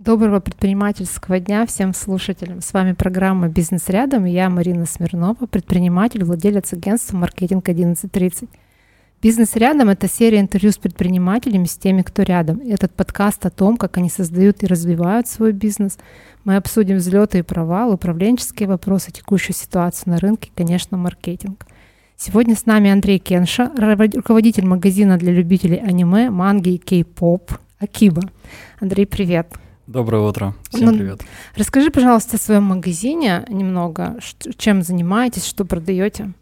Доброго предпринимательского дня всем слушателям. С вами программа «Бизнес рядом» я Марина Смирнова, предприниматель, владелец агентства «Маркетинг 1130». «Бизнес рядом» — это серия интервью с предпринимателями, с теми, кто рядом. Этот подкаст о том, как они создают и развивают свой бизнес. Мы обсудим взлеты и провалы, управленческие вопросы, текущую ситуацию на рынке конечно, маркетинг. Сегодня с нами Андрей Кенша, руководитель магазина для любителей аниме, манги и кей-поп «Акиба». Андрей, привет. Доброе утро. Всем ну, привет. Расскажи, пожалуйста, о своем магазине немного. Чем занимаетесь, что продаете?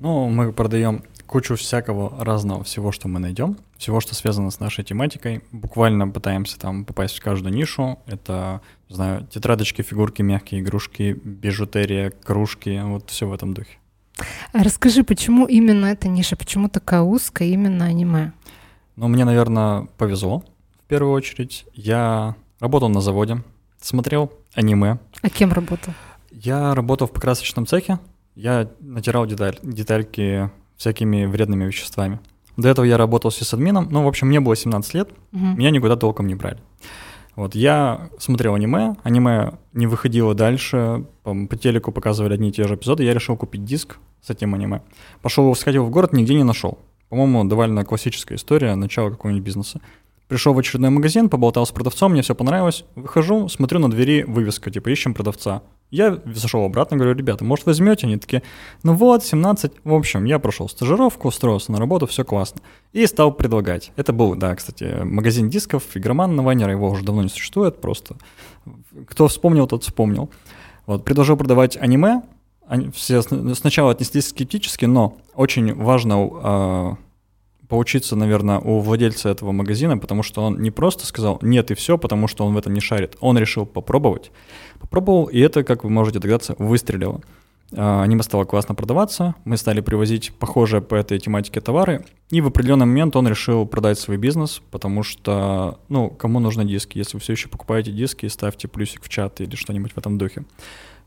Ну, мы продаем кучу всякого разного всего, что мы найдем, всего, что связано с нашей тематикой. Буквально пытаемся там попасть в каждую нишу. Это, не знаю, тетрадочки, фигурки, мягкие игрушки, бижутерия, кружки, вот все в этом духе. А расскажи, почему именно эта ниша, почему такая узкая именно аниме? Ну, мне, наверное, повезло в первую очередь. Я работал на заводе, смотрел аниме. А кем работал? Я работал в покрасочном цехе. Я натирал деталь, детальки всякими вредными веществами. До этого я работал с админом. Ну, в общем, мне было 17 лет, угу. меня никуда толком не брали. Вот, я смотрел аниме, аниме не выходило дальше, по, по телеку показывали одни и те же эпизоды, я решил купить диск с этим аниме. Пошел, сходил в город, нигде не нашел. По-моему, довольно классическая история начала какого-нибудь бизнеса. Пришел в очередной магазин, поболтал с продавцом, мне все понравилось. Выхожу, смотрю на двери вывеска, типа, ищем продавца. Я зашел обратно, говорю, ребята, может возьмете? Они такие, ну вот, 17. В общем, я прошел стажировку, устроился на работу, все классно. И стал предлагать. Это был, да, кстати, магазин дисков, игроман на Вайнера, его уже давно не существует, просто кто вспомнил, тот вспомнил. Вот, предложил продавать аниме, все сначала отнеслись скептически, но очень важно а, поучиться, наверное, у владельца этого магазина, потому что он не просто сказал «нет» и все, потому что он в этом не шарит. Он решил попробовать. Попробовал, и это, как вы можете догадаться, выстрелило. Аниме стало классно продаваться, мы стали привозить похожие по этой тематике товары, и в определенный момент он решил продать свой бизнес, потому что, ну, кому нужны диски? Если вы все еще покупаете диски, ставьте плюсик в чат или что-нибудь в этом духе.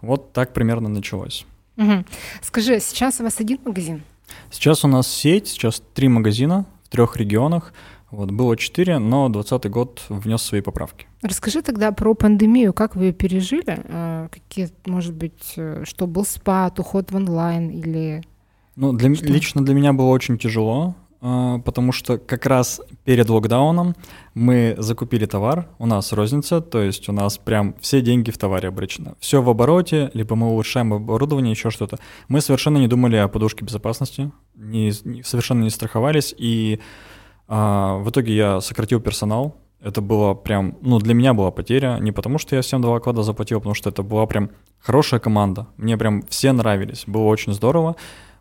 Вот так примерно началось. Угу. Скажи, сейчас у вас один магазин? Сейчас у нас сеть, сейчас три магазина в трех регионах. Вот, было четыре, но 2020 год внес свои поправки. Расскажи тогда про пандемию, как вы ее пережили? А, какие, может быть, э, что был спад, уход в онлайн или... Ну, для, лично для меня было очень тяжело. А, потому что как раз перед локдауном мы закупили товар, у нас розница, то есть у нас прям все деньги в товаре обречено. Все в обороте, либо мы улучшаем оборудование, еще что-то. Мы совершенно не думали о подушке безопасности, не, совершенно не страховались, и а, в итоге я сократил персонал. Это было прям, ну, для меня была потеря, не потому что я всем два оклада заплатил, потому что это была прям хорошая команда. Мне прям все нравились, было очень здорово.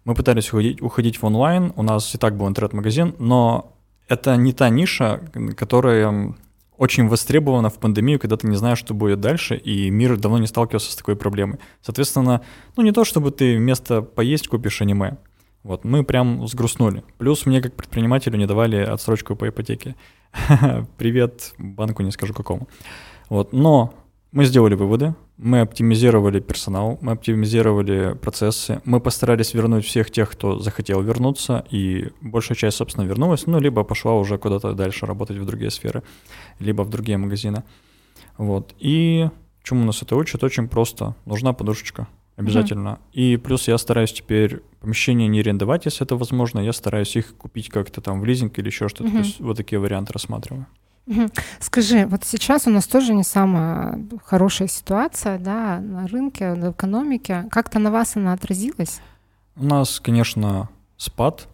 Мы пытались уходить, уходить в онлайн, у нас и так был интернет-магазин, но это не та ниша, которая очень востребована в пандемию, когда ты не знаешь, что будет дальше, и мир давно не сталкивался с такой проблемой. Соответственно, ну не то, чтобы ты вместо поесть купишь аниме. Вот, мы прям сгрустнули. Плюс мне как предпринимателю не давали отсрочку по ипотеке. Привет банку, не скажу какому. Вот, но мы сделали выводы, мы оптимизировали персонал, мы оптимизировали процессы, мы постарались вернуть всех тех, кто захотел вернуться, и большая часть, собственно, вернулась, ну, либо пошла уже куда-то дальше работать в другие сферы, либо в другие магазины. Вот. И чему нас это учит? Очень просто. Нужна подушечка. Обязательно. Mm-hmm. И плюс я стараюсь теперь помещения не арендовать, если это возможно. Я стараюсь их купить как-то там в лизинг или еще что-то. Mm-hmm. То есть вот такие варианты рассматриваю. Скажи, вот сейчас у нас тоже не самая хорошая ситуация да, на рынке, в экономике. Как-то на вас она отразилась? У нас, конечно, спад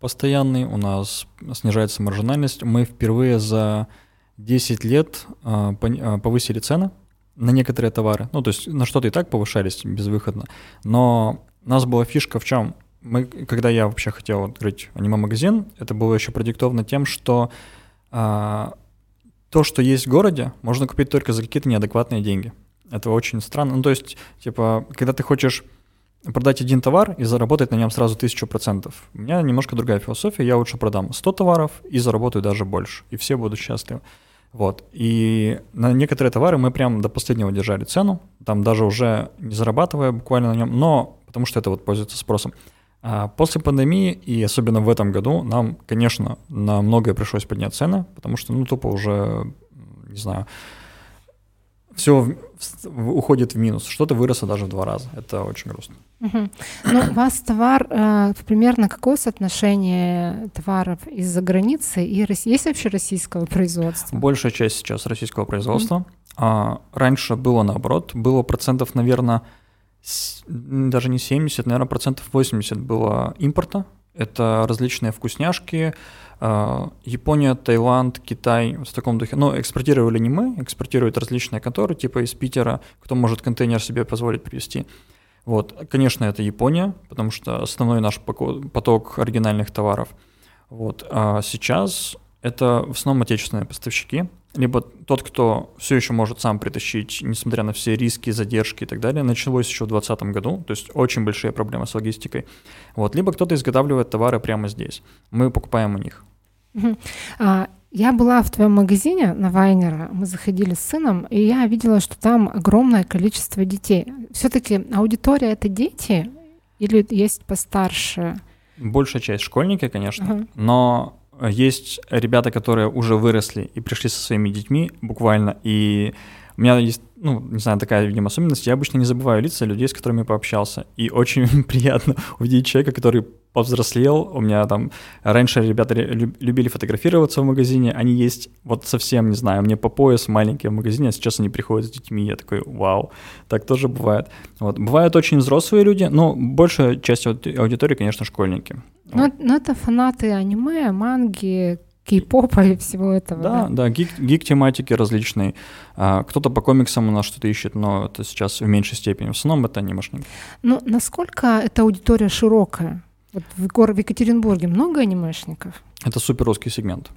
постоянный, у нас снижается маржинальность. Мы впервые за 10 лет а, а, повысили цены на некоторые товары. Ну, то есть на что-то и так повышались безвыходно. Но у нас была фишка в чем? Мы, когда я вообще хотел открыть аниме-магазин, это было еще продиктовано тем, что а, то, что есть в городе, можно купить только за какие-то неадекватные деньги. Это очень странно. Ну, то есть, типа, когда ты хочешь продать один товар и заработать на нем сразу тысячу процентов. У меня немножко другая философия. Я лучше продам 100 товаров и заработаю даже больше. И все будут счастливы. Вот. И на некоторые товары мы прям до последнего держали цену, там даже уже не зарабатывая буквально на нем, но потому что это вот пользуется спросом. А после пандемии, и особенно в этом году, нам, конечно, на многое пришлось поднять цены, потому что, ну, тупо уже, не знаю, все уходит в минус. Что-то выросло даже в два раза. Это очень грустно. Угу. Ну, у вас товар, э, примерно какое соотношение товаров из-за границы и есть вообще российского производства? Большая часть сейчас российского производства. Угу. А, раньше было наоборот, было процентов, наверное, даже не 70, наверное, процентов 80 было импорта. Это различные вкусняшки, а, Япония, Таиланд, Китай в таком духе. Но экспортировали не мы, экспортируют различные конторы, типа из Питера, кто может контейнер себе позволить привезти. Вот, конечно, это Япония, потому что основной наш поток оригинальных товаров. Вот, а сейчас это в основном отечественные поставщики, либо тот, кто все еще может сам притащить, несмотря на все риски, задержки и так далее, началось еще в 2020 году, то есть очень большие проблемы с логистикой. Вот, либо кто-то изготавливает товары прямо здесь, мы покупаем у них. А, я была в твоем магазине на Вайнера, мы заходили с сыном, и я видела, что там огромное количество детей. Все-таки аудитория это дети или есть постарше? Большая часть школьники, конечно, uh-huh. но есть ребята, которые уже выросли и пришли со своими детьми буквально, и у меня есть, ну, не знаю, такая, видимо, особенность. Я обычно не забываю лица людей, с которыми пообщался. И очень приятно увидеть человека, который повзрослел. У меня там раньше ребята любили фотографироваться в магазине. Они есть вот совсем, не знаю, мне по пояс маленькие в магазине, а сейчас они приходят с детьми. Я такой, вау, так тоже бывает. Вот. Бывают очень взрослые люди, но большая часть аудитории, конечно, школьники. Ну, вот. ну это фанаты аниме, манги, кей-попа и всего этого. Да, да, да гик, гик-тематики различные. А, кто-то по комиксам у нас что-то ищет, но это сейчас в меньшей степени. В основном это анимешники. Ну, насколько эта аудитория широкая? Вот в, гор- в Екатеринбурге много анимешников? Это супер русский сегмент.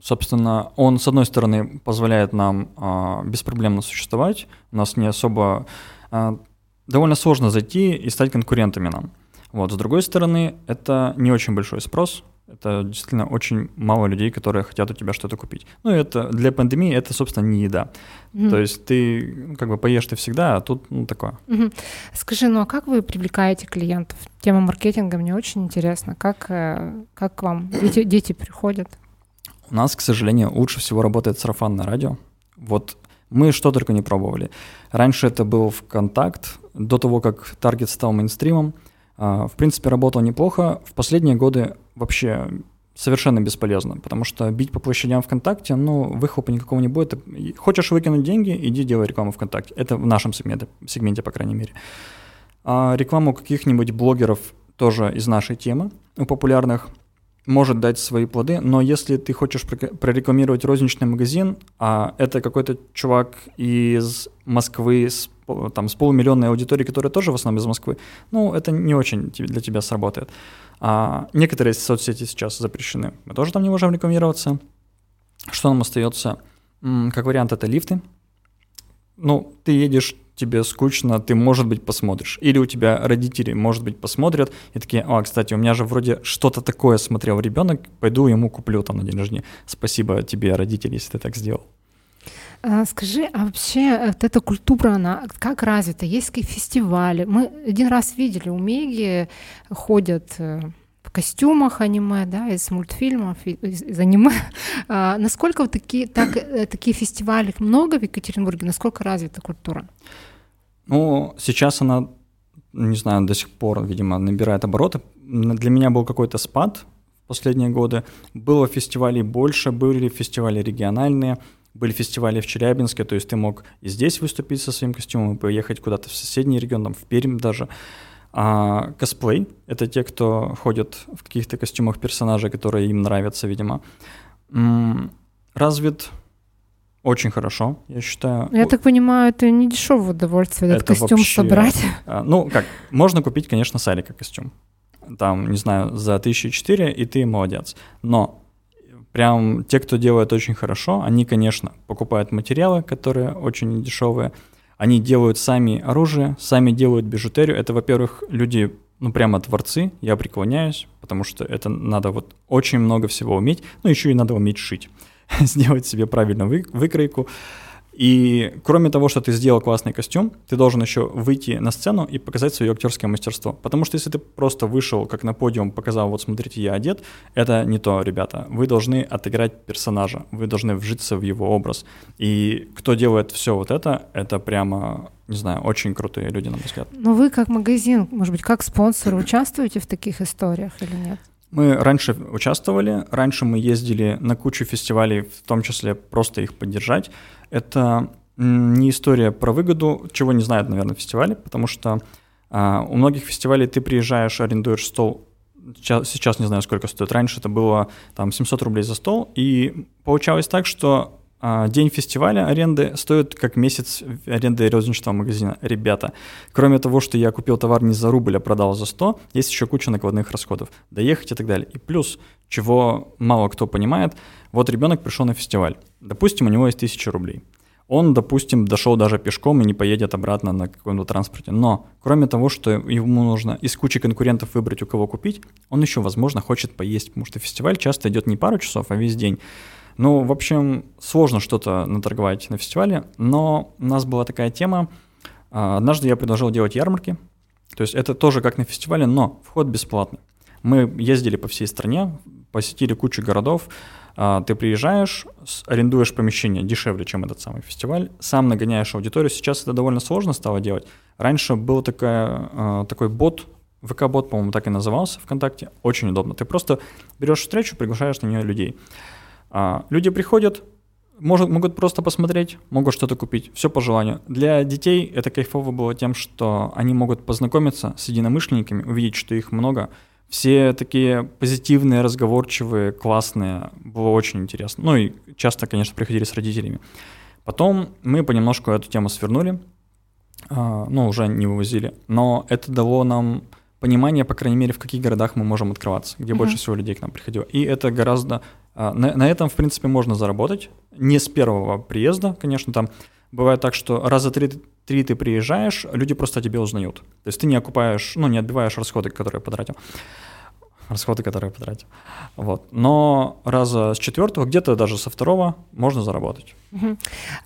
Собственно, он, с одной стороны, позволяет нам а, беспроблемно существовать. У нас не особо... А, довольно сложно зайти и стать конкурентами нам. Вот. С другой стороны, это не очень большой спрос, это действительно очень мало людей, которые хотят у тебя что-то купить. Ну, это для пандемии это, собственно, не еда. Mm-hmm. То есть ты как бы поешь ты всегда, а тут ну, такое. Mm-hmm. Скажи, ну а как вы привлекаете клиентов? Тема маркетинга мне очень интересна. Как, э, как к вам дети, дети приходят? У нас, к сожалению, лучше всего работает сарафанное радио. Вот мы что только не пробовали. Раньше это был ВКонтакт, до того, как Таргет стал мейнстримом. А, в принципе, работал неплохо. В последние годы вообще совершенно бесполезно, потому что бить по площадям ВКонтакте, ну, выхлопа никакого не будет. Хочешь выкинуть деньги, иди делай рекламу ВКонтакте. Это в нашем сегменте, сегменте по крайней мере. А рекламу каких-нибудь блогеров тоже из нашей темы, у популярных, может дать свои плоды, но если ты хочешь прорекламировать розничный магазин, а это какой-то чувак из Москвы с, там, с полумиллионной аудиторией, которая тоже в основном из Москвы, ну, это не очень для тебя сработает. А некоторые соцсети сейчас запрещены. Мы тоже там не можем рекламироваться. Что нам остается? Как вариант, это лифты. Ну, ты едешь, тебе скучно, ты, может быть, посмотришь. Или у тебя родители, может быть, посмотрят и такие, а, кстати, у меня же вроде что-то такое смотрел ребенок, пойду ему куплю там на день рождения. Спасибо тебе, родители, если ты так сделал. А, скажи, а вообще вот эта культура, она как развита? Есть какие фестивали? Мы один раз видели, у Меги ходят э, в костюмах аниме, да, из мультфильмов, из, из аниме. А, насколько вот такие, так, э, такие фестивали много в Екатеринбурге? Насколько развита культура? Ну, сейчас она, не знаю, до сих пор, видимо, набирает обороты. Для меня был какой-то спад в последние годы. Было фестивалей больше, были фестивали региональные – были фестивали в Челябинске, то есть ты мог и здесь выступить со своим костюмом, и поехать куда-то в соседний регион, там, в Пермь даже. А косплей — это те, кто ходят в каких-то костюмах персонажей, которые им нравятся, видимо. Развит очень хорошо, я считаю. Я так понимаю, это не дешевое удовольствие этот это костюм вообще... собрать. А, ну, как, можно купить, конечно, Сарика костюм. Там, не знаю, за тысячи четыре, и ты молодец. Но прям те, кто делает очень хорошо, они, конечно, покупают материалы, которые очень дешевые, они делают сами оружие, сами делают бижутерию. Это, во-первых, люди, ну, прямо творцы, я преклоняюсь, потому что это надо вот очень много всего уметь, ну, еще и надо уметь шить, сделать себе правильную вы, выкройку. И кроме того, что ты сделал классный костюм, ты должен еще выйти на сцену и показать свое актерское мастерство. Потому что если ты просто вышел как на подиум, показал, вот смотрите, я одет, это не то, ребята. Вы должны отыграть персонажа, вы должны вжиться в его образ. И кто делает все вот это, это прямо не знаю, очень крутые люди, на мой взгляд. Но вы как магазин, может быть, как спонсор участвуете в таких историях или нет? Мы раньше участвовали, раньше мы ездили на кучу фестивалей, в том числе просто их поддержать. Это не история про выгоду, чего не знают, наверное, фестивали, потому что а, у многих фестивалей ты приезжаешь, арендуешь стол, сейчас, сейчас не знаю, сколько стоит, раньше это было там 700 рублей за стол, и получалось так, что день фестиваля аренды стоит как месяц аренды розничного магазина. Ребята, кроме того, что я купил товар не за рубль, а продал за 100, есть еще куча накладных расходов. Доехать и так далее. И плюс, чего мало кто понимает, вот ребенок пришел на фестиваль. Допустим, у него есть 1000 рублей. Он, допустим, дошел даже пешком и не поедет обратно на каком-то транспорте. Но, кроме того, что ему нужно из кучи конкурентов выбрать, у кого купить, он еще, возможно, хочет поесть, потому что фестиваль часто идет не пару часов, а весь день. Ну, в общем, сложно что-то наторговать на фестивале, но у нас была такая тема. А, однажды я предложил делать ярмарки. То есть это тоже как на фестивале, но вход бесплатный. Мы ездили по всей стране, посетили кучу городов. А, ты приезжаешь, арендуешь помещение дешевле, чем этот самый фестиваль, сам нагоняешь аудиторию. Сейчас это довольно сложно стало делать. Раньше был такая, а, такой бот, ВК-бот, по-моему, так и назывался ВКонтакте. Очень удобно. Ты просто берешь встречу, приглашаешь на нее людей. А, люди приходят, может, могут просто посмотреть, могут что-то купить, все по желанию. Для детей это кайфово было тем, что они могут познакомиться с единомышленниками, увидеть, что их много. Все такие позитивные, разговорчивые, классные, было очень интересно. Ну и часто, конечно, приходили с родителями. Потом мы понемножку эту тему свернули, а, ну, уже не вывозили, но это дало нам понимание, по крайней мере, в каких городах мы можем открываться, где mm-hmm. больше всего людей к нам приходило. И это гораздо на, на этом, в принципе, можно заработать. Не с первого приезда, конечно, там бывает так, что раза три, три ты приезжаешь, люди просто о тебе узнают. То есть ты не окупаешь, ну, не отбиваешь расходы, которые потратил. Расходы, которые потратил. Вот. Но раза с четвертого, где-то даже со второго можно заработать. Угу.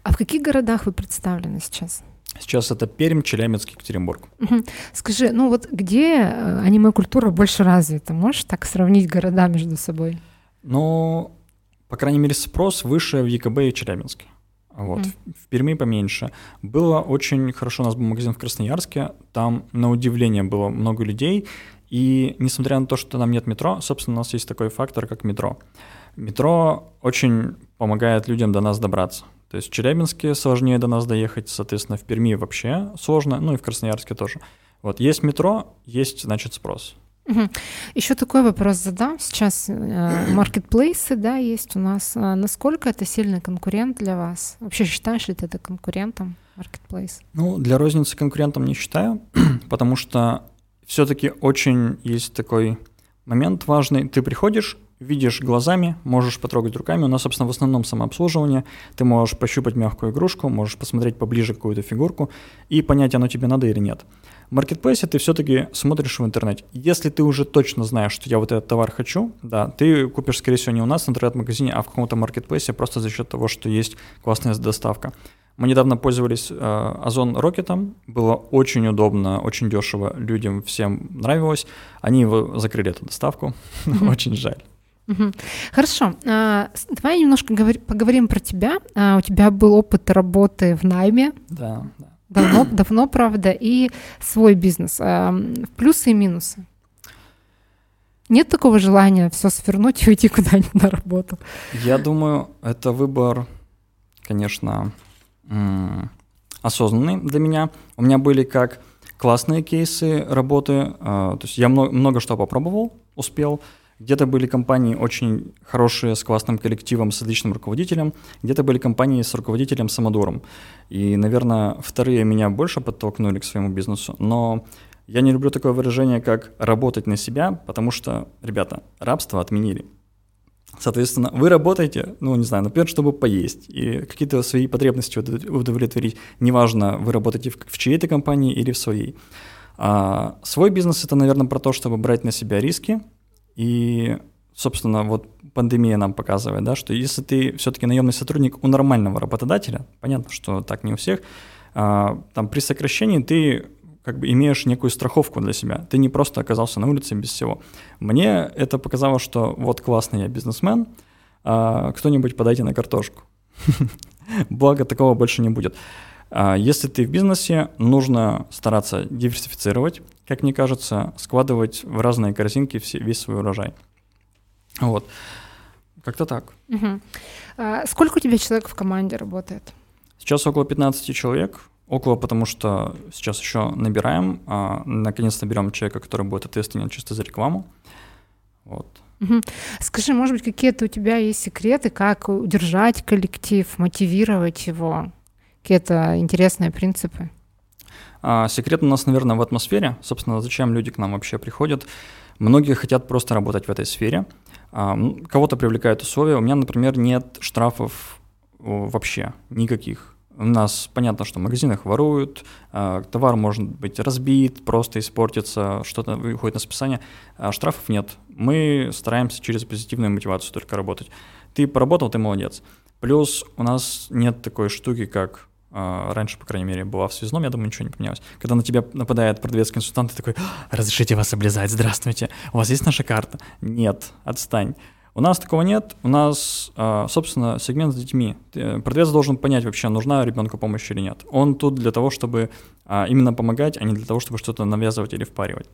А в каких городах вы представлены сейчас? Сейчас это Пермь, Челябинск, Екатеринбург. Угу. Скажи, ну вот где э, аниме-культура больше развита? Можешь так сравнить города между собой? Но, по крайней мере, спрос выше в ЕКБ и Челябинске. Вот. Mm. В Перми поменьше. Было очень хорошо, у нас был магазин в Красноярске, там, на удивление, было много людей, и несмотря на то, что там нет метро, собственно, у нас есть такой фактор, как метро. Метро очень помогает людям до нас добраться. То есть в Челябинске сложнее до нас доехать, соответственно, в Перми вообще сложно, ну и в Красноярске тоже. Вот есть метро, есть, значит, спрос. Угу. Еще такой вопрос задам. Сейчас э, маркетплейсы, да, есть у нас. А насколько это сильный конкурент для вас? Вообще считаешь ли ты это конкурентом, маркетплейс? Ну, для розницы конкурентом не считаю, потому что все-таки очень есть такой момент важный. Ты приходишь, видишь глазами, можешь потрогать руками. У нас, собственно, в основном самообслуживание. Ты можешь пощупать мягкую игрушку, можешь посмотреть поближе какую-то фигурку и понять, оно тебе надо или нет. В маркетплейсе ты все-таки смотришь в интернете. Если ты уже точно знаешь, что я вот этот товар хочу, да, ты купишь, скорее всего, не у нас в интернет-магазине, а в каком-то маркетплейсе просто за счет того, что есть классная доставка. Мы недавно пользовались э, Озон Рокетом, было очень удобно, очень дешево, людям всем нравилось. Они его закрыли эту доставку, очень жаль. Хорошо. А, давай немножко поговорим про тебя. А, у тебя был опыт работы в найме. Да, да. Давно, давно, правда, и свой бизнес. А, плюсы и минусы. Нет такого желания все свернуть и уйти куда-нибудь на работу? Я думаю, это выбор, конечно, осознанный для меня. У меня были как классные кейсы работы, то есть я много, много что попробовал, успел, где-то были компании очень хорошие, с классным коллективом, с отличным руководителем, где-то были компании с руководителем самодуром. И, наверное, вторые меня больше подтолкнули к своему бизнесу. Но я не люблю такое выражение, как «работать на себя», потому что, ребята, рабство отменили. Соответственно, вы работаете, ну, не знаю, например, чтобы поесть и какие-то свои потребности удовлетворить. Неважно, вы работаете в, в чьей-то компании или в своей. А свой бизнес — это, наверное, про то, чтобы брать на себя риски, и, собственно, вот пандемия нам показывает, да, что если ты все-таки наемный сотрудник у нормального работодателя, понятно, что так не у всех, а, там при сокращении ты как бы имеешь некую страховку для себя. Ты не просто оказался на улице без всего. Мне это показало, что вот классный я бизнесмен, а, кто-нибудь подайте на картошку. Благо такого больше не будет. А, если ты в бизнесе, нужно стараться диверсифицировать, как мне кажется, складывать в разные корзинки все, весь свой урожай. Вот. Как-то так. Угу. А сколько у тебя человек в команде работает? Сейчас около 15 человек. Около, потому что сейчас еще набираем. А, наконец-то берем человека, который будет ответственен чисто за рекламу. Вот. Угу. Скажи, может быть, какие-то у тебя есть секреты, как удержать коллектив, мотивировать его? Какие-то интересные принципы? А, секрет у нас, наверное, в атмосфере. Собственно, зачем люди к нам вообще приходят? Многие хотят просто работать в этой сфере. А, кого-то привлекают условия. У меня, например, нет штрафов вообще никаких. У нас понятно, что в магазинах воруют, а, товар может быть разбит, просто испортится, что-то выходит на списание. Штрафов нет. Мы стараемся через позитивную мотивацию только работать. Ты поработал, ты молодец. Плюс у нас нет такой штуки, как раньше, по крайней мере, была в связном, я думаю, ничего не поменялось. Когда на тебя нападает продавец-консультант, ты такой, разрешите вас облизать, здравствуйте, у вас есть наша карта? Нет, отстань. У нас такого нет. У нас, а, собственно, сегмент с детьми. Продавец должен понять вообще, нужна ребенку помощь или нет. Он тут для того, чтобы а, именно помогать, а не для того, чтобы что-то навязывать или впаривать.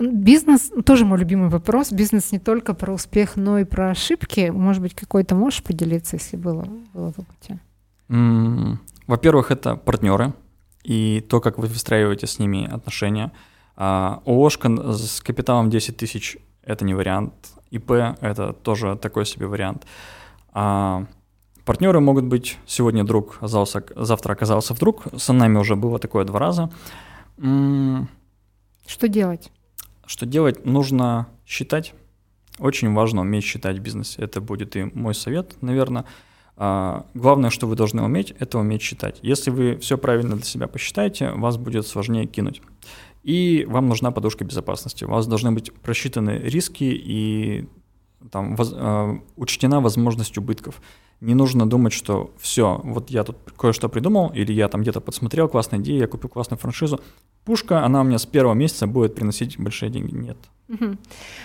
Бизнес, тоже мой любимый вопрос. Бизнес не только про успех, но и про ошибки. Может быть, какой-то можешь поделиться, если было, было в опыте? Во-первых, это партнеры и то, как вы выстраиваете с ними отношения. А, ООшка с капиталом 10 тысяч это не вариант. ИП — это тоже такой себе вариант. А партнеры могут быть сегодня друг оказался, завтра оказался вдруг. Со нами уже было такое два раза. Что делать? Что делать? Нужно считать. Очень важно уметь считать в бизнесе. Это будет и мой совет, наверное. А, главное, что вы должны уметь, это уметь считать. Если вы все правильно для себя посчитаете, вас будет сложнее кинуть и вам нужна подушка безопасности. У вас должны быть просчитаны риски и там, воз, э, учтена возможность убытков. Не нужно думать, что все, вот я тут кое-что придумал, или я там где-то подсмотрел классную идею, я купил классную франшизу. Пушка, она у меня с первого месяца будет приносить большие деньги. Нет. Угу.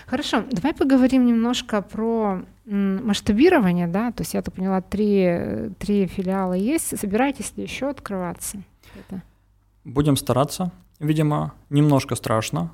Хорошо, давай поговорим немножко про масштабирование, да, то есть я так поняла, три, три филиала есть, собираетесь ли еще открываться? Это? Будем стараться. Видимо, немножко страшно.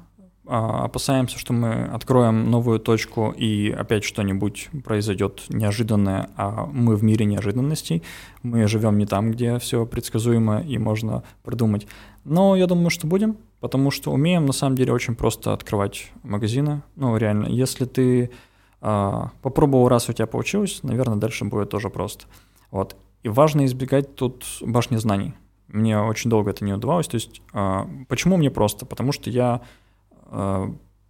А, опасаемся, что мы откроем новую точку и опять что-нибудь произойдет неожиданное, а мы в мире неожиданностей. Мы живем не там, где все предсказуемо и можно продумать. Но я думаю, что будем, потому что умеем на самом деле очень просто открывать магазины. Ну, реально, если ты а, попробовал раз, у тебя получилось, наверное, дальше будет тоже просто. Вот. И важно избегать тут башни знаний. Мне очень долго это не удавалось. То есть а, почему мне просто? Потому что я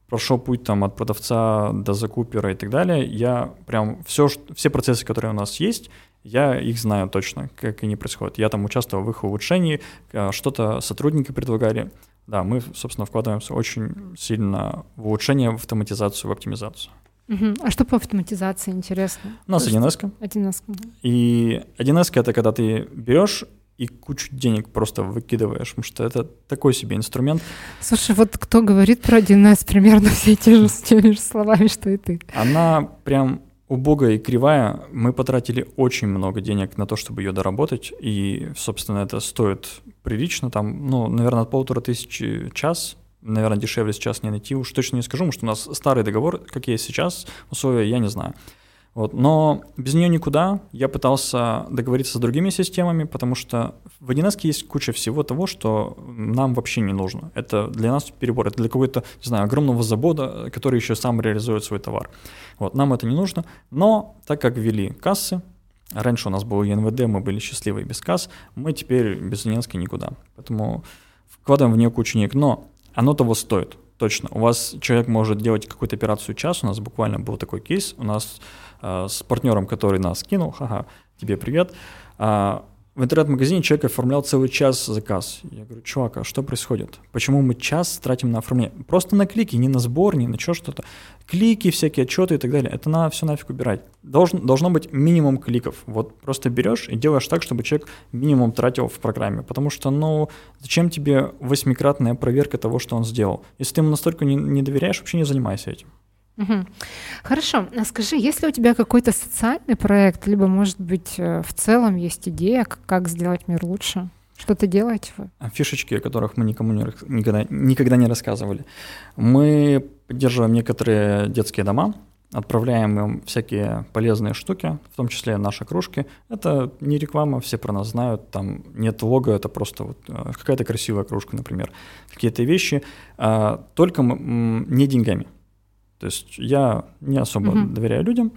прошел путь там от продавца до закупера и так далее. Я прям все, все процессы, которые у нас есть, я их знаю точно, как они происходят. Я там участвовал в их улучшении, а, что-то сотрудники предлагали. Да, мы, собственно, вкладываемся очень сильно в улучшение, в автоматизацию, в оптимизацию. Угу. А что по автоматизации интересно? У нас 1С. 1С. И 1С это когда ты берешь и кучу денег просто выкидываешь, потому что это такой себе инструмент. Слушай, вот кто говорит про 1С примерно все те же, теми же словами, что и ты. Она прям убогая и кривая. Мы потратили очень много денег на то, чтобы ее доработать, и, собственно, это стоит прилично, там, ну, наверное, от полутора тысячи час, наверное, дешевле сейчас не найти, уж точно не скажу, потому что у нас старый договор, как есть сейчас, условия, я не знаю. Вот. Но без нее никуда. Я пытался договориться с другими системами, потому что в 1С есть куча всего того, что нам вообще не нужно. Это для нас перебор, это для какого-то, не знаю, огромного завода, который еще сам реализует свой товар. Вот. Нам это не нужно. Но так как ввели кассы, раньше у нас был ЕНВД, мы были счастливы без касс, мы теперь без 1С никуда. Поэтому вкладываем в нее кучу денег. Но оно того стоит, точно. У вас человек может делать какую-то операцию час, у нас буквально был такой кейс, у нас э, с партнером, который нас кинул, ха-ха, тебе привет, э, в интернет-магазине человек оформлял целый час заказ. Я говорю, чувак, а что происходит? Почему мы час тратим на оформление? Просто на клики, не на сбор, не на что-то. Клики, всякие отчеты и так далее. Это надо все нафиг убирать. Должен, должно быть минимум кликов. Вот просто берешь и делаешь так, чтобы человек минимум тратил в программе. Потому что, ну, зачем тебе восьмикратная проверка того, что он сделал? Если ты ему настолько не, не доверяешь, вообще не занимайся этим. Угу. Хорошо, а скажи, есть ли у тебя какой-то социальный проект, либо, может быть, э, в целом есть идея, как сделать мир лучше? Что-то делаете вы? А фишечки, о которых мы никому не, никогда, никогда не рассказывали. Мы поддерживаем некоторые детские дома, отправляем им всякие полезные штуки, в том числе наши кружки. Это не реклама, все про нас знают, там нет лого, это просто вот э, какая-то красивая кружка, например. Какие-то вещи, а, только не деньгами. То есть я не особо uh-huh. доверяю людям.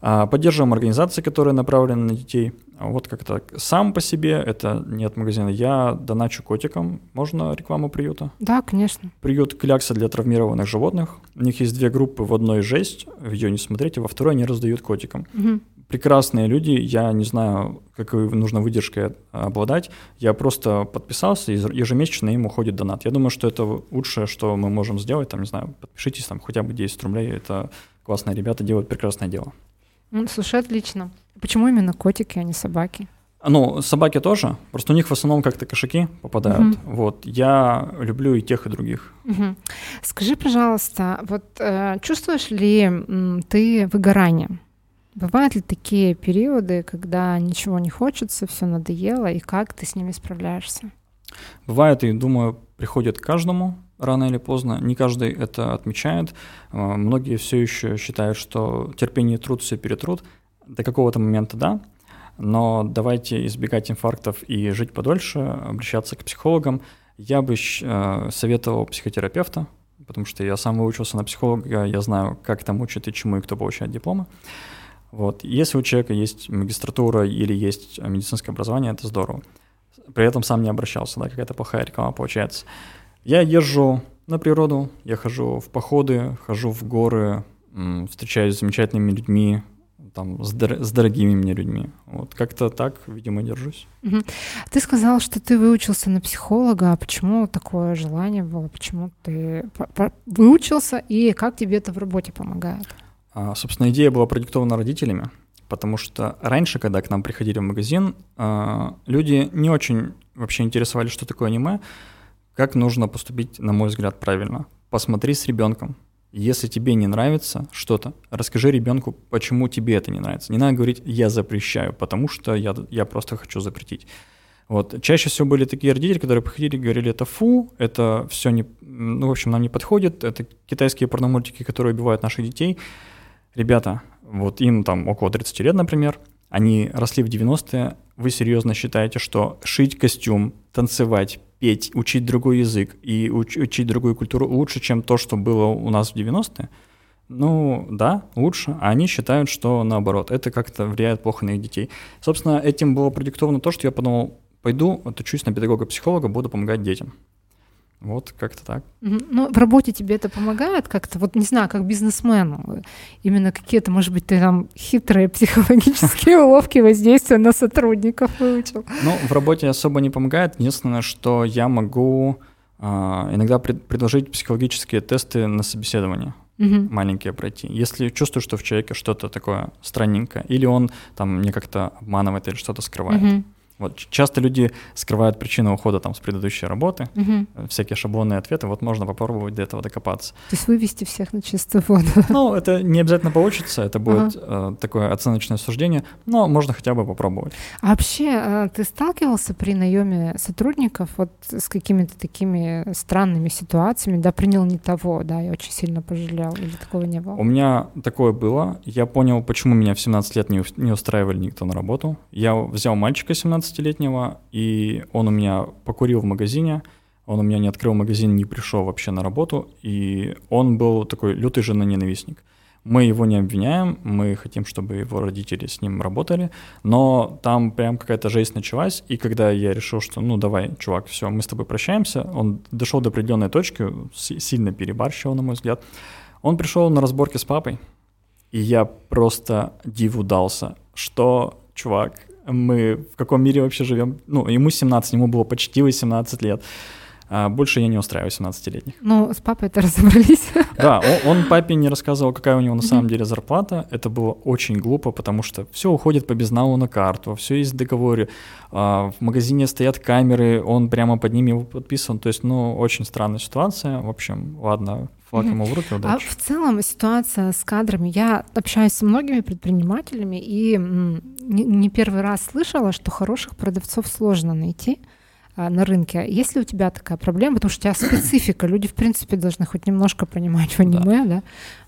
А, поддерживаем организации, которые направлены на детей. А вот как-то сам по себе, это не от магазина. Я доначу котикам. Можно рекламу приюта? Да, конечно. Приют Клякса для травмированных животных. У них есть две группы. В одной жесть, ее не смотрите, во второй они раздают котикам. Угу прекрасные люди, я не знаю, какой нужно выдержкой обладать. Я просто подписался, и ежемесячно им уходит донат. Я думаю, что это лучшее, что мы можем сделать. Там, не знаю, подпишитесь, там хотя бы 10 рублей. Это классные ребята, делают прекрасное дело. Ну, слушай, отлично. Почему именно котики, а не собаки? Ну, собаки тоже, просто у них в основном как-то кошаки попадают. Угу. Вот я люблю и тех, и других. Угу. Скажи, пожалуйста, вот э, чувствуешь ли м, ты выгорание? Бывают ли такие периоды, когда ничего не хочется, все надоело, и как ты с ними справляешься? Бывает, и думаю, приходит каждому рано или поздно. Не каждый это отмечает. А, многие все еще считают, что терпение и труд все перетрут. До какого-то момента да, но давайте избегать инфарктов и жить подольше, обращаться к психологам. Я бы э, советовал психотерапевта, потому что я сам выучился на психолога, я знаю, как там учат и чему и кто получает дипломы. Вот. Если у человека есть магистратура или есть медицинское образование, это здорово. При этом сам не обращался, да, какая-то плохая реклама получается. Я езжу на природу, я хожу в походы, хожу в горы, встречаюсь с замечательными людьми, там, с, дор- с дорогими мне людьми. Вот как-то так, видимо, держусь. Угу. Ты сказал, что ты выучился на психолога. А почему такое желание было? Почему ты выучился и как тебе это в работе помогает? А, собственно, идея была продиктована родителями, потому что раньше, когда к нам приходили в магазин, а, люди не очень вообще интересовались, что такое аниме, как нужно поступить, на мой взгляд, правильно. Посмотри с ребенком. Если тебе не нравится что-то, расскажи ребенку, почему тебе это не нравится. Не надо говорить «я запрещаю», потому что я, я просто хочу запретить. Вот. Чаще всего были такие родители, которые приходили и говорили, это фу, это все не, ну, в общем, нам не подходит, это китайские порномультики, которые убивают наших детей ребята, вот им там около 30 лет, например, они росли в 90-е, вы серьезно считаете, что шить костюм, танцевать, петь, учить другой язык и уч- учить другую культуру лучше, чем то, что было у нас в 90-е? Ну, да, лучше. А они считают, что наоборот, это как-то влияет плохо на их детей. Собственно, этим было продиктовано то, что я подумал, пойду, отучусь на педагога-психолога, буду помогать детям. Вот как-то так. Ну, в работе тебе это помогает как-то, вот не знаю, как бизнесмену, именно какие-то, может быть, ты там хитрые психологические уловки воздействия на сотрудников выучил? Ну, в работе особо не помогает. Единственное, что я могу а, иногда пред- предложить психологические тесты на собеседование. Угу. маленькие пройти. Если чувствую, что в человеке что-то такое странненькое, или он там мне как-то обманывает или что-то скрывает, угу. Вот часто люди скрывают причину ухода там с предыдущей работы, угу. всякие шаблонные ответы. Вот можно попробовать до этого докопаться. То есть вывести всех на чистую воду. Ну, это не обязательно получится, это будет ага. э, такое оценочное суждение, но можно хотя бы попробовать. А вообще, э, ты сталкивался при наеме сотрудников вот с какими-то такими странными ситуациями, да, принял не того, да, я очень сильно пожалел, или такого не было? У меня такое было. Я понял, почему меня в 17 лет не, не устраивали никто на работу. Я взял мальчика 17 15-летнего, и он у меня покурил в магазине, он у меня не открыл магазин, не пришел вообще на работу, и он был такой лютый женоненавистник. Мы его не обвиняем, мы хотим, чтобы его родители с ним работали, но там прям какая-то жесть началась, и когда я решил, что ну давай, чувак, все, мы с тобой прощаемся, он дошел до определенной точки, сильно перебарщивал, на мой взгляд, он пришел на разборки с папой, и я просто диву дался, что, чувак, мы в каком мире вообще живем. Ну, ему 17, ему было почти 18 лет. А больше я не устраиваю 17-летних. Ну, с папой это разобрались. Да, он, он папе не рассказывал, какая у него на самом деле зарплата. Это было очень глупо, потому что все уходит по безналу на карту, все есть в договоре. А, в магазине стоят камеры, он прямо под ними подписан. То есть, ну, очень странная ситуация. В общем, ладно, флаг ему в руки, удачи. А в целом ситуация с кадрами, я общаюсь с многими предпринимателями и не первый раз слышала, что хороших продавцов сложно найти. А, на рынке. Есть ли у тебя такая проблема? Потому что у тебя специфика. Люди, в принципе, должны хоть немножко понимать в аниме, да, да?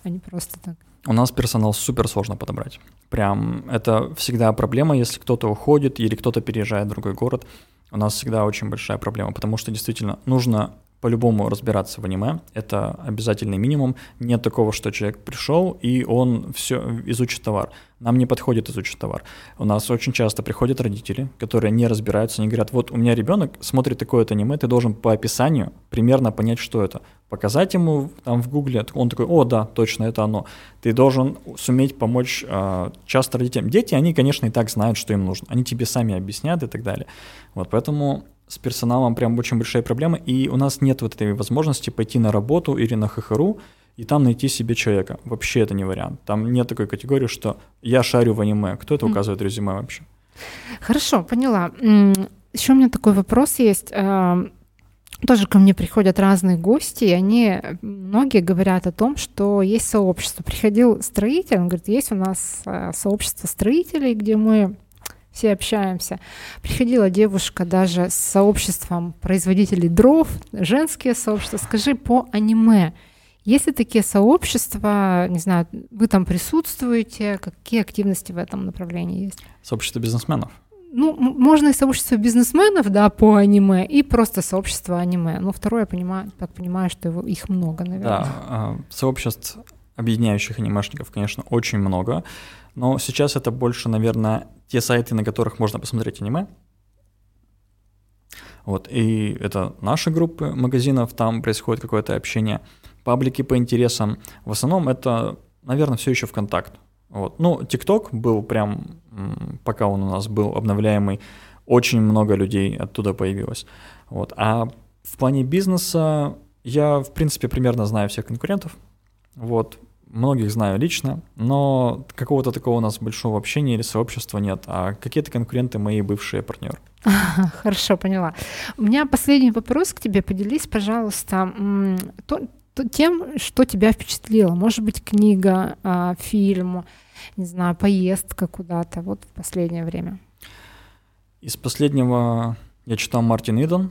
а не просто так. У нас персонал супер сложно подобрать. Прям это всегда проблема, если кто-то уходит или кто-то переезжает в другой город. У нас всегда очень большая проблема, потому что действительно нужно по-любому разбираться в аниме. Это обязательный минимум. Нет такого, что человек пришел и он все изучит товар. Нам не подходит изучить товар. У нас очень часто приходят родители, которые не разбираются, они говорят, вот у меня ребенок смотрит такое-то аниме, ты должен по описанию примерно понять, что это. Показать ему там в гугле, он такой, о, да, точно, это оно. Ты должен суметь помочь э, часто родителям. Дети, они, конечно, и так знают, что им нужно. Они тебе сами объяснят и так далее. Вот поэтому с персоналом прям очень большая проблема, и у нас нет вот этой возможности пойти на работу или на ХХРУ и там найти себе человека. Вообще это не вариант. Там нет такой категории, что я шарю в аниме. Кто это указывает резюме вообще? Хорошо, поняла. Еще у меня такой вопрос есть. А, тоже ко мне приходят разные гости, и они, многие говорят о том, что есть сообщество. Приходил строитель, он говорит, есть у нас а, сообщество строителей, где мы все общаемся. Приходила девушка даже с сообществом производителей дров, женские сообщества. Скажи по аниме. Есть ли такие сообщества, не знаю, вы там присутствуете, какие активности в этом направлении есть? Сообщество бизнесменов. Ну, можно и сообщество бизнесменов, да, по аниме, и просто сообщество аниме. Но второе, я понимаю, так понимаю, что его, их много, наверное. Да, а, сообществ, объединяющих анимешников, конечно, очень много. Но сейчас это больше, наверное, те сайты, на которых можно посмотреть аниме. Вот, и это наши группы магазинов, там происходит какое-то общение. Паблики по интересам. В основном это, наверное, все еще ВКонтакт. Вот. Ну, ТикТок был прям, пока он у нас был обновляемый, очень много людей оттуда появилось. Вот. А в плане бизнеса я, в принципе, примерно знаю всех конкурентов. Вот многих знаю лично, но какого-то такого у нас большого общения или сообщества нет, а какие-то конкуренты мои бывшие партнеры. Хорошо, поняла. У меня последний вопрос к тебе. Поделись, пожалуйста, то, то, тем, что тебя впечатлило. Может быть, книга, а, фильм, не знаю, поездка куда-то вот в последнее время. Из последнего я читал Мартин Иден.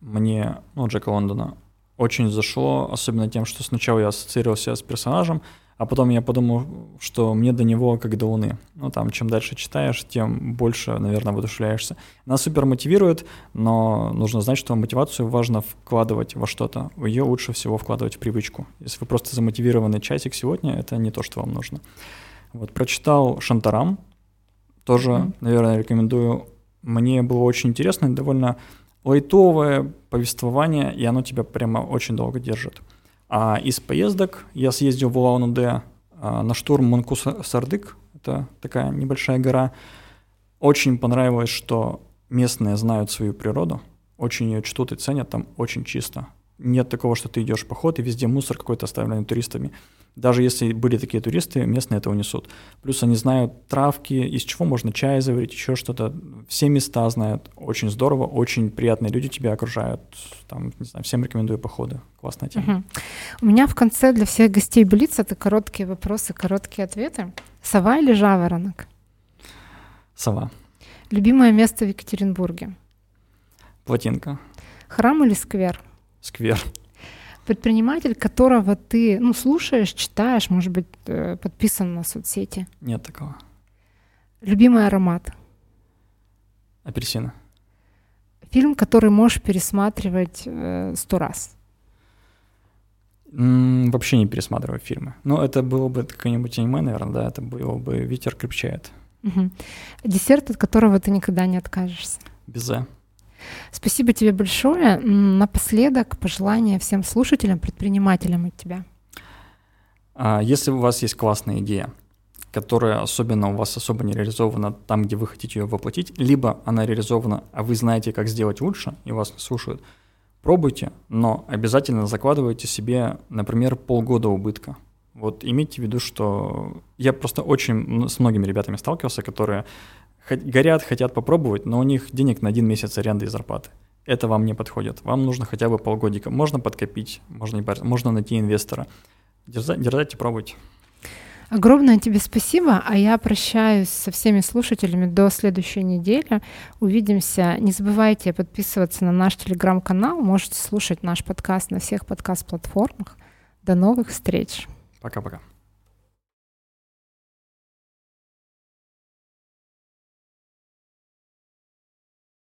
Мне, ну, Джека Лондона, очень зашло, особенно тем, что сначала я ассоциировался с персонажем, а потом я подумал, что мне до него как до Луны. Ну, там, чем дальше читаешь, тем больше, наверное, воодушевляешься. Нас супер мотивирует, но нужно знать, что мотивацию важно вкладывать во что-то. Ее лучше всего вкладывать в привычку. Если вы просто замотивированы часик сегодня, это не то, что вам нужно. Вот, прочитал Шантарам, тоже, mm-hmm. наверное, рекомендую. Мне было очень интересно и довольно лайтовое повествование, и оно тебя прямо очень долго держит. А из поездок я съездил в Улан-Удэ а, на штурм Манкус-Сардык, это такая небольшая гора. Очень понравилось, что местные знают свою природу, очень ее чтут и ценят, там очень чисто. Нет такого, что ты идешь в поход, и везде мусор какой-то оставленный туристами. Даже если были такие туристы, местные это унесут. Плюс они знают травки, из чего можно чай заварить, еще что-то. Все места знают. Очень здорово, очень приятные люди тебя окружают. Там, не знаю, всем рекомендую походы. Классная тема. Угу. У меня в конце для всех гостей Блиц это короткие вопросы, короткие ответы. Сова или жаворонок? Сова. Любимое место в Екатеринбурге? Плотинка. Храм или сквер? Сквер предприниматель, которого ты ну, слушаешь, читаешь, может быть, э, подписан на соцсети? Нет такого. Любимый аромат? Апельсина. Фильм, который можешь пересматривать э, сто раз? М-м, вообще не пересматриваю фильмы. Ну, это было бы какое-нибудь аниме, наверное, да, это было бы «Ветер крепчает». Угу. Десерт, от которого ты никогда не откажешься? Безе. Спасибо тебе большое. Напоследок пожелания всем слушателям, предпринимателям от тебя. А, если у вас есть классная идея, которая особенно у вас особо не реализована там, где вы хотите ее воплотить, либо она реализована, а вы знаете, как сделать лучше, и вас не слушают, пробуйте, но обязательно закладывайте себе, например, полгода убытка. Вот имейте в виду, что я просто очень с многими ребятами сталкивался, которые горят, хотят попробовать, но у них денег на один месяц аренды и зарплаты. Это вам не подходит. Вам нужно хотя бы полгодика. Можно подкопить, можно, можно найти инвестора. Дерзайте, дерзайте, пробуйте. Огромное тебе спасибо, а я прощаюсь со всеми слушателями до следующей недели. Увидимся. Не забывайте подписываться на наш телеграм-канал. Можете слушать наш подкаст на всех подкаст-платформах. До новых встреч. Пока-пока.